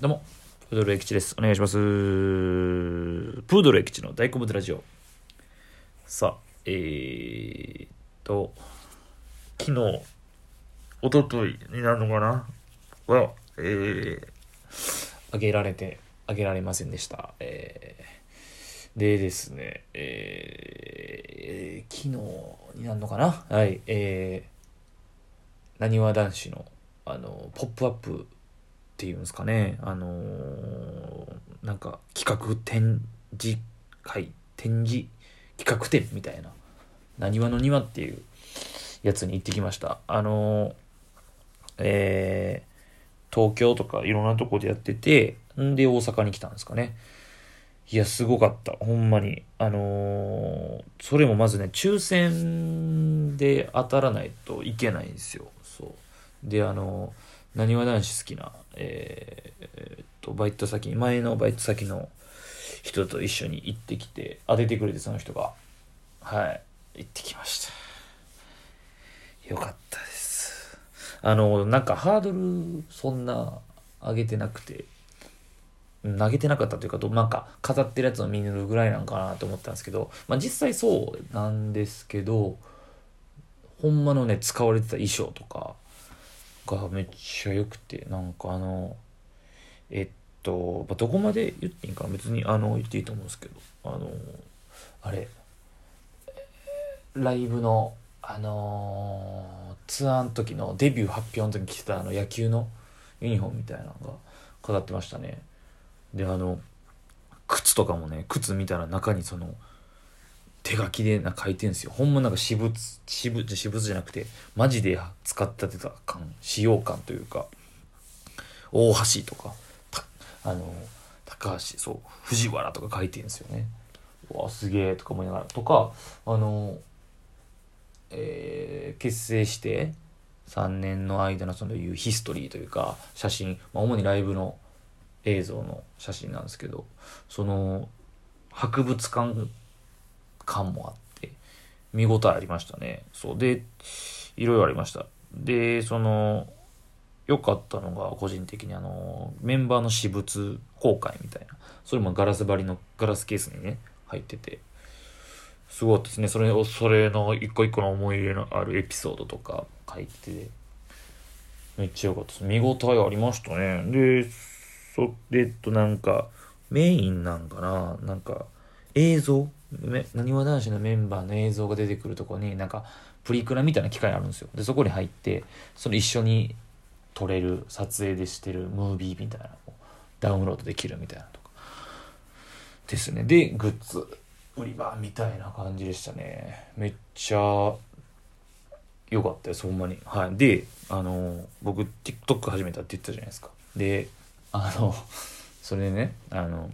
どうも、プードル駅地です。お願いします。プードル駅地の大好物ラジオ。さあ、えーと、昨日、おとといになるのかな？は、えー、あげられて、あげられませんでした。えー、でですね、えー、昨日になるのかな？はい、えー、なにわ男子の、あの、ポップアップていうんですかね、あのーなんか企画展示会、展示企画展みたいな、なにわの庭っていうやつに行ってきました。あのーえー東京とかいろんなとこでやってて、んで大阪に来たんですかね。いや、すごかった。ほんまに。あのーそれもまずね、抽選で当たらないといけないんですよ。そう。で、あのーなにわ男子好きな、えーえーっと、バイト先、前のバイト先の人と一緒に行ってきて、当ててくれて、その人が。はい。行ってきました。よかったです。あの、なんかハードルそんな上げてなくて、投げてなかったというか、なんか飾ってるやつを見るぐらいなんかなと思ったんですけど、まあ実際そうなんですけど、ほんまのね、使われてた衣装とかがめっちゃ良くて、なんかあの、えっと、まあどこまで言っていいんか別にあの言っていいと思うんですけど、あの、あれ、ライブの、あのツアーの時のデビュー発表の時に着てたあの野球のユニフォームみたいなのが飾ってましたね。で、あの、靴とかもね、靴見たら中にその、手書きでな書いてんですよ。ほんまなんか私物、私物、私物じゃなくて、マジで使ったてた感、使用感というか、大橋とか、たあの、高橋、そう、藤原とか書いてんですよね。うわ、すげえとか思いながら。とか、あの、えー結成して3年の間のそのいうヒストリーというか写真、まあ、主にライブの映像の写真なんですけどその博物館感もあって見応えありましたね。そう。でいろいろありました。でその良かったのが個人的にあのメンバーの私物公開みたいな。それもガラス張りのガラスケースにね入ってて。すごかったですね。それを、それの一個一個の思い入れのあるエピソードとか書いてて、めっちゃ良かったです。見応えありましたね。で、それとなんか、メインなんかな。なんか、映像？なにわ男子のメンバーの映像が出てくるとこに、なんか、プリクラみたいな機械あるんですよ。で、そこに入って、その一緒に撮れる、撮影でしてるムービーみたいなのをダウンロードできるみたいなとか。ですね。で、グッズ売り場みたいな感じでしたね。めっちゃ良かったです、ほんまに。はい。で、あの、僕 TikTok 始めたって言ったじゃないですか。で、あの、それでね、あの、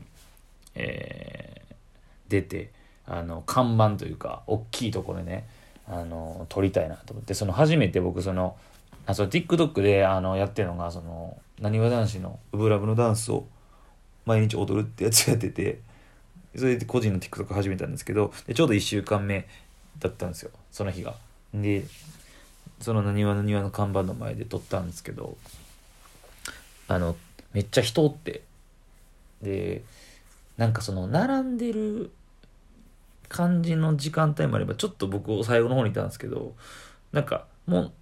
えー出て、あの、看板というか、大きいところね、あの、撮りたいなと思って、その初めて僕その、あ、その TikTok であのやってるのが、その、なにわ男子のウブラブのダンスを毎日踊るってやつやってて、それで個人の TikTok 始めたんですけどでちょうど1週間目だったんですよその日が。でそのなにわの庭の看板の前で撮ったんですけどあのめっちゃ人おってでなんかその並んでる感じの時間帯もあればちょっと僕最後の方にいたんですけどなんかもう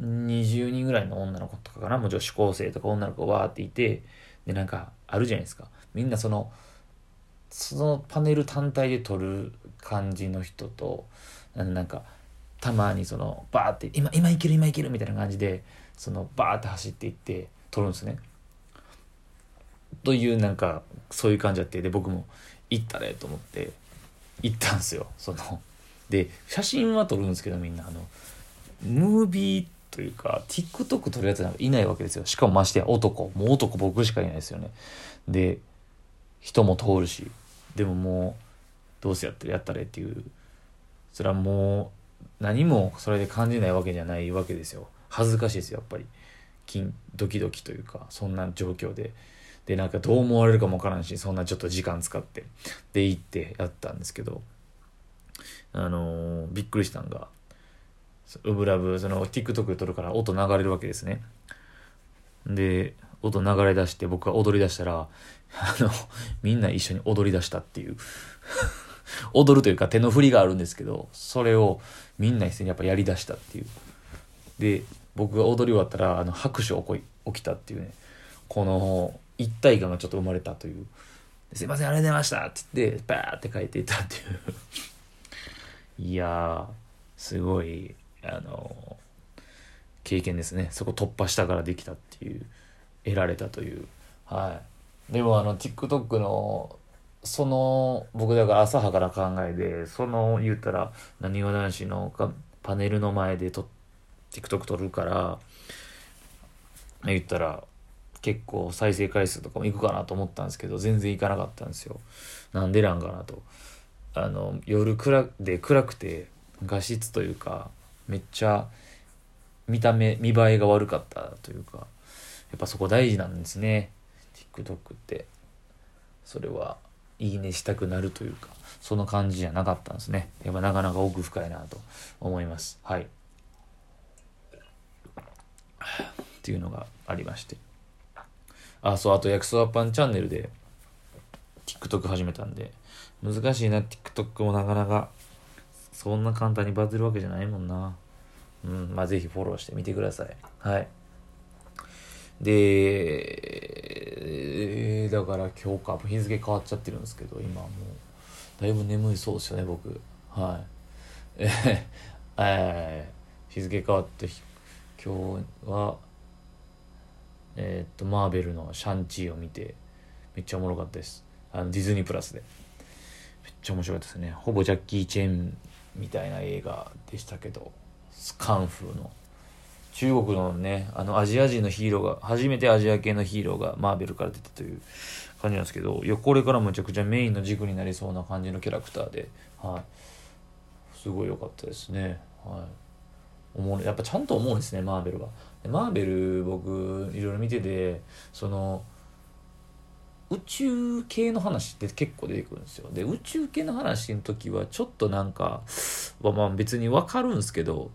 20人ぐらいの女の子とかかな？もう女子高生とか女の子わーっていてでなんかあるじゃないですか。みんなそのそのパネル単体で撮る感じの人とあのなんかたまにそのバーって今今いける今いけるみたいな感じでそのバーって走っていって撮るんですね。というなんかそういう感じあって。で僕も行ったれと思って。行ったんですよ。そので写真は撮るんですけどみんな。あのムービーというか TikTok 撮るやつなんかいないわけですよ。しかもましてや男。もう男僕しかいないですよね。で人も通るし。でももうどうせやったらやったれっていう。それはもう何もそれで感じないわけじゃないわけですよ。恥ずかしいですよやっぱり。金ドキドキというかそんな状況で。でなんかどう思われるかもわからんしそんなちょっと時間使ってで行ってやったんですけどあのーびっくりしたんがウブラブその TikTok で撮るから音流れるわけですねで音流れ出して僕が踊り出したら、あの、みんな一緒に踊り出したっていう。踊るというか手の振りがあるんですけど、それをみんな一斉にやっぱやり出したっていう。で、僕が踊り終わったら、あの、拍手起こ起きたっていうね、この一体感がちょっと生まれたという。すいません、ありがとうございましたって言って、バーって書いていたっていう。いや、すごい、あの、経験ですね。そこ突破したからできたっていう、得られたという。はい。でもあの、TikTok の、その、僕だから浅はかな考えで、その、言ったら、なにわ男子のパネルの前でと TikTok 撮るから、言ったら、結構再生回数とかもいくかなと思ったんですけど、全然いかなかったんですよ。なんでなんかなと。あの、夜暗で暗くて画質というか、めっちゃ見た目、見栄えが悪かったというか、やっぱそこ大事なんですね。TikTok って。それは、いいねしたくなるというか、その感じじゃなかったんですね。やっぱなかなか奥深いなと思います。はい。っていうのがありまして。あ、そう、あと、焼きそばパンチャンネルで、TikTok 始めたんで、難しいな、TikTok もなかなか、そんな簡単にバズるわけじゃないもんな。うん、まあ、ぜひフォローしてみてください。はい。で、えだから今日か、日付変わっちゃってるんですけど、今もう、だいぶ眠いそうですよね、僕。はい。ええー、日付変わって、今日は、えー、っとマーベルの「シャンチー」を見てめっちゃおもろかったです。あのディズニープラスで。めっちゃ面白かったですね。ほぼジャッキー・チェンみたいな映画でしたけどスカンフーの。中国のねあのアジア人のヒーローが初めてアジア系のヒーローがマーベルから出たという感じなんですけどいやこれからむちゃくちゃメインの軸になりそうな感じのキャラクターで、はい、すごい良かったですね。はい。思うやっぱちゃんと思うんですねマーベルは。マーベル僕いろいろ見ててその宇宙系の話って結構出てくるんですよ。で宇宙系の話の時はちょっとなんかまあ別に分かるんですけど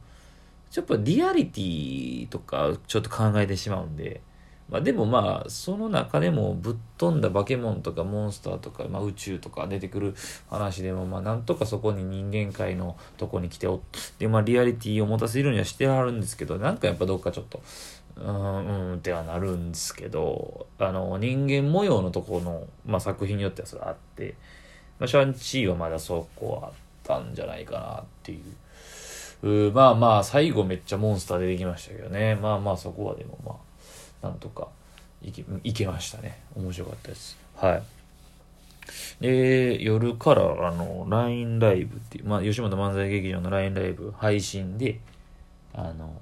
ちょっとリアリティとかちょっと考えてしまうんで。まあ、でもまあその中でもぶっ飛んだ化け物とかモンスターとか、まあ、宇宙とか出てくる話でもまあなんとかそこに人間界のとこに来ておで、まあ、リアリティを持たせるにはしてはるんですけどなんかやっぱどっかちょっとうんうんってはなるんですけどあの人間模様のとこの、まあ、作品によってはそれあって、まあ、シャンチーはまだそこはあったんじゃないかなっていう。うまあまあ最後めっちゃモンスター出てきましたけどねまあまあそこはでもまあなんとかいけいけましたね。面白かったです。はい。で夜からあの LINE ライブっていう、まあ、吉本漫才劇場の LINE ライブ配信であの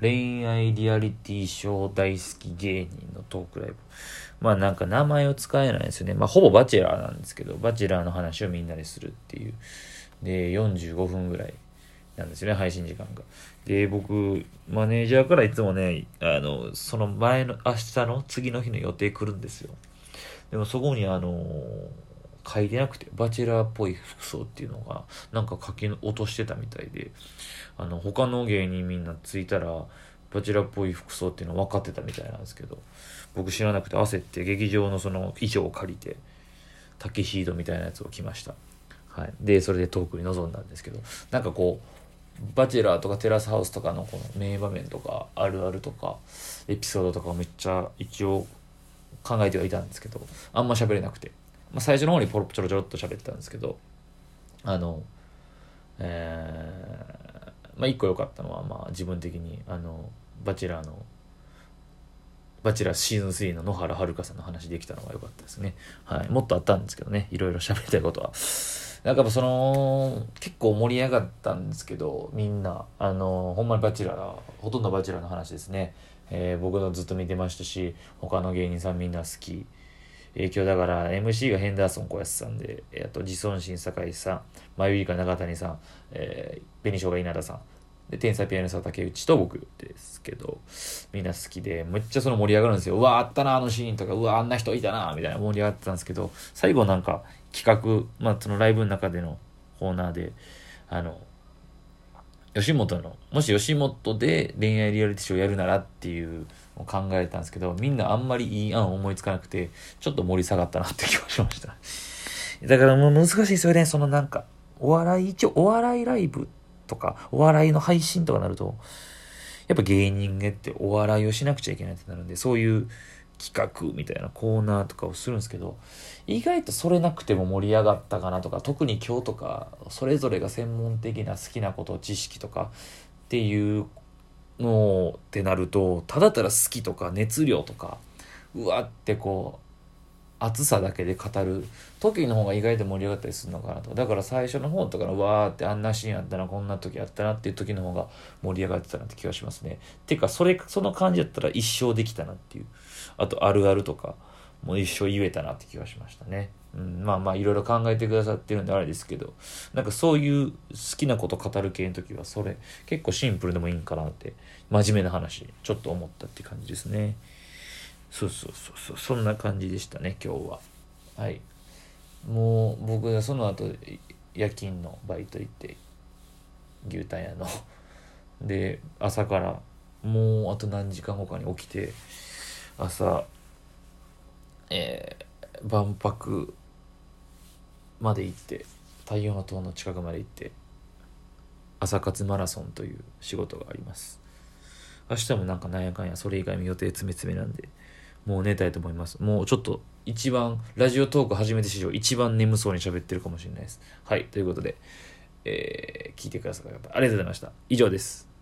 恋愛リアリティショー大好き芸人のトークライブ。まあなんか名前を使えないですよね。まあほぼバチェラーなんですけどバチェラーの話をみんなでするっていう。で45分ぐらいなんですよね、配信時間が。で、僕、マネージャーからいつもね、あの、その前の、明日の次の日の予定来るんですよ。でもそこにあの、書いてなくて、バチェラーっぽい服装っていうのが、なんか書き落としてたみたいで、あの、他の芸人みんな着いたら、バチェラーっぽい服装っていうの分かってたみたいなんですけど、僕知らなくて焦って劇場のその衣装を借りて、タキシードみたいなやつを着ました。はい。で、それでトークに臨んだんですけど、なんかこう、バチェラーとかテラスハウスとかのこの名場面とかあるあるとかエピソードとかをめっちゃ一応考えてはいたんですけどあんま喋れなくて、まあ、最初の方にポロちょろちょろっと喋ってたんですけどあのえー、まあ一個良かったのはまあ自分的にあのバチェラーのバチェラーシーズン3の野原遥さんの話できたのが良かったですね。はい。もっとあったんですけどね。いろいろ喋りたいことは。なんかその、結構盛り上がったんですけど、みんな、あの、ほんまにバチェラー、ほとんどバチェラーの話ですね。えー、僕のずっと見てましたし、他の芸人さんみんな好き。影響だから MC がヘンダーソン小安さんで、あと自尊心酒井さん、まゆりか長谷さん、えー、紅しょうが稲田さん、で、天才ピアニスト竹内と僕ですけど、みんな好きで、めっちゃその盛り上がるんですよ。うわ、あったな、あのシーンとか、うわ、あんな人いたな、みたいな盛り上がってたんですけど、最後なんか、企画、まあ、そのライブの中でのコーナーで、あの、吉本の、もし吉本で恋愛リアリティショーやるならっていうのを考えたんですけどみんなあんまりいい案思いつかなくてちょっと盛り下がったなって気がしました。だからもう難しいですよね。そのなんかお笑い一応お笑いライブとかお笑いの配信とかなるとやっぱ芸人ねってお笑いをしなくちゃいけないってなるんでそういう企画みたいなコーナーとかをするんですけど意外とそれなくても盛り上がったかなとか特に今日とかそれぞれが専門的な好きなこと知識とかっていうのってなるとただただ好きとか熱量とかうわってこう熱さだけで語る時の方が意外と盛り上がったりするのかなと。だから最初の方とかのわーってあんなシーンあったなこんな時あったなっていう時の方が盛り上がってたなって気がしますね。ていうかそれその感じだったら一生できたなっていうあとあるあるとかもう一生言えたなって気がしましたね、うん、まあまあいろいろ考えてくださってるんであれですけど。なんかそういう好きなこと語る系の時はそれ結構シンプルでもいいんかなって真面目な話ちょっと思ったって感じですね。そうそうそうそうそんな感じでしたね今日は。はい。もう僕はその後夜勤のバイト行って牛タン屋の。で朝からもうあと何時間後かに起きて朝えー、万博まで行って太陽の塔の近くまで行って朝活マラソンという仕事があります。明日もなんかなんやかんやそれ以外も予定詰め詰めなんでもう寝たいと思います。もうちょっと一番、ラジオトーク始めて史上一番眠そうに喋ってるかもしれないです。はい、ということで、えー、聞いてください。ありがとうございました。以上です。